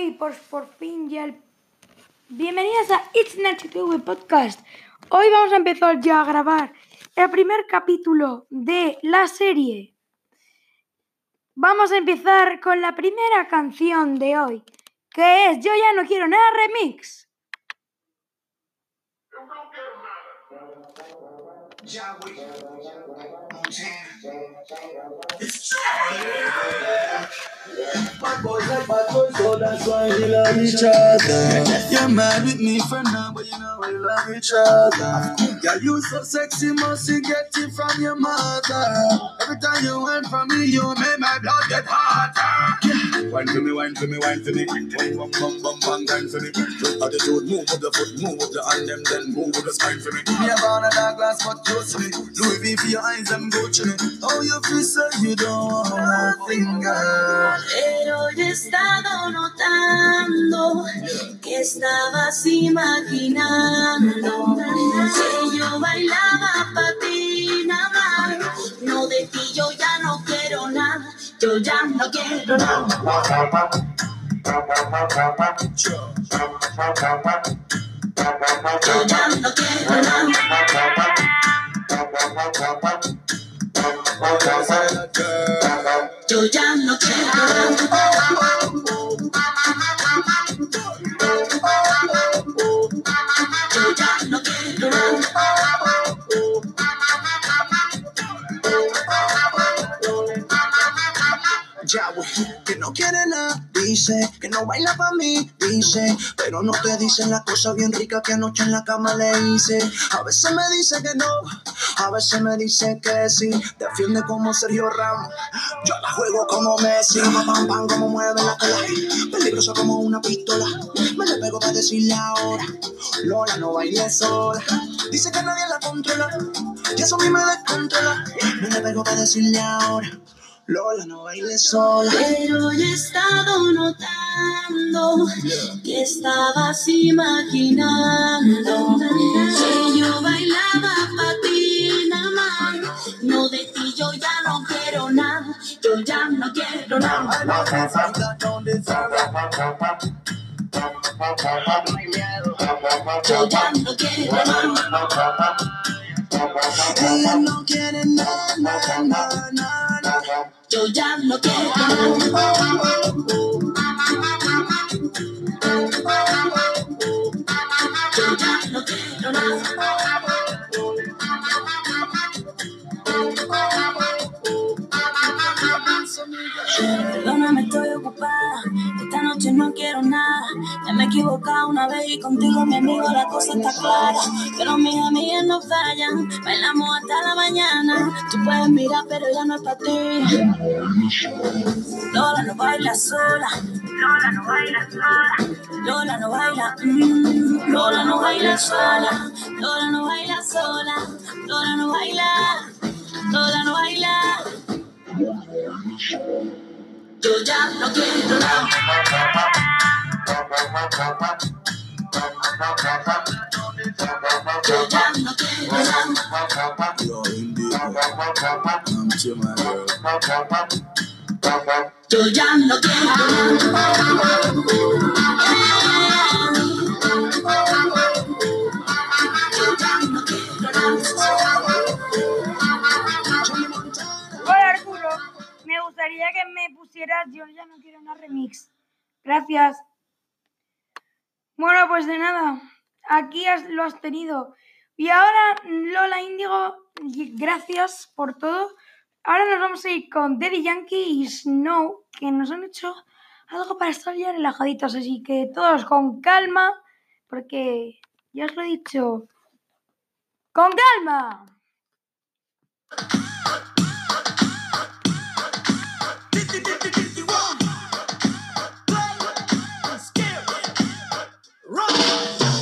Hoy, por, por fin, ya el... Bienvenidos a It's Nacho TV Podcast. Hoy vamos a empezar ya a grabar el primer capítulo de la serie. Vamos a empezar con la primera canción de hoy, que es Yo ya no quiero nada remix. So that's why we love each other. You're mad with me for now, but you know we love each other. Girl, you so sexy, must you get it from your mother. Every time you went from me, you make my blood get hotter. Wine for me, wine for me, wine for me. Bum, bum, bum, bum, grind for me. Attitude, move with the foot, move with the hand, them, then move with the spine for me. Me a born a dark glass, but close to me. Louis V for your eyes, them Gucci. Oh, you feel so you don't want nothing, girl. Pero yo he estado notando que estabas imaginando que yo bailaba para ti nada. No de ti yo ya no quiero nada, yo ya no quiero nada. Yo ya no quiero nada, yo ya no quiero que no quiere nada, dice, que no baila pa' mí, dice, pero no te dice la cosa bien rica que anoche en la cama le hice. A veces me dice que no, a veces me dice que sí, defiende como Sergio Ramos, yo la juego como Messi, pam, pam, pam, como mueve la cola, peligrosa como una pistola, me le pego para decirle ahora, Lola no baile sola, dice que nadie la controla, y eso a mí me descontrola, me le pego para decirle ahora. Lola, no bailes sola. Pero yo he estado notando que estabas imaginando que yo bailaba para ti nada más. No de ti yo ya no quiero nada, yo ya no quiero nada. Yo ya no quiero nada. Ella no quiere nada, nada, nada. Yo ya no quiero. Yo ya no quiero nada. Perdóname, estoy ocupada. Esta noche no quiero nada. Ya me he equivocado una vez y contigo, mi amigo, la cosa está clara. Pero mis amigas no fallan. Hasta la mañana. Puedes mirar, pero ya no es para ti. Lola no baila sola. Lola no baila sola. Lola no baila. mm, Lola no baila sola. Lola no baila sola. Lola no baila. Lola no baila. Yo ya no quiero nada. Yo ya Yo, ya no. Hola Arturo, me gustaría que me pusieras Yo ya no quiero una remix. Gracias. Bueno, pues de nada, aquí has- lo has tenido. Y ahora, Lola Índigo, gracias por todo. Ahora nos vamos a ir con Daddy Yankee y Snow, que nos han hecho algo para estar ya relajaditos. Así que todos con calma, porque ya os lo he dicho. ¡Con calma!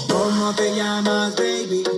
¿Cómo te llamas, baby?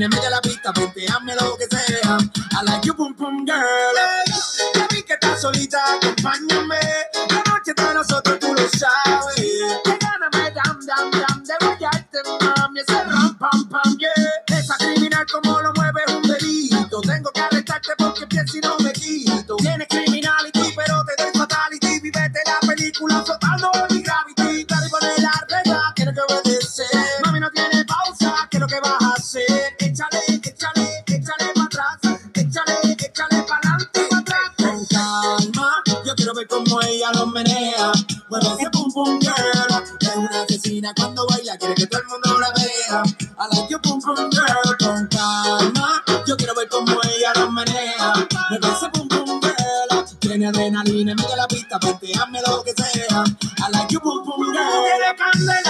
Adrenalina, mete la pista, hazme lo que sea. I like you pum pum girl. ya vi que estás solita, acompáñame. La noche de nosotros tú lo sabes. Que todo el mundo la vea. I like you pum pum girl. Con calma, yo quiero ver cómo ella lo menea. Mueve ese pum pum girl. Tiene adrenalina, mete la pista, hazme lo que sea. I like you pum pum girl.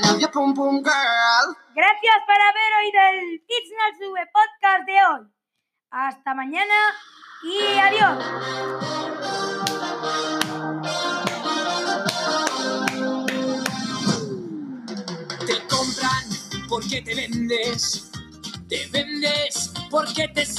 Love you, girl. Gracias por haber oído el Kids No Sube podcast de hoy. Hasta mañana y adiós. Porque te vendes. Te vendes porque te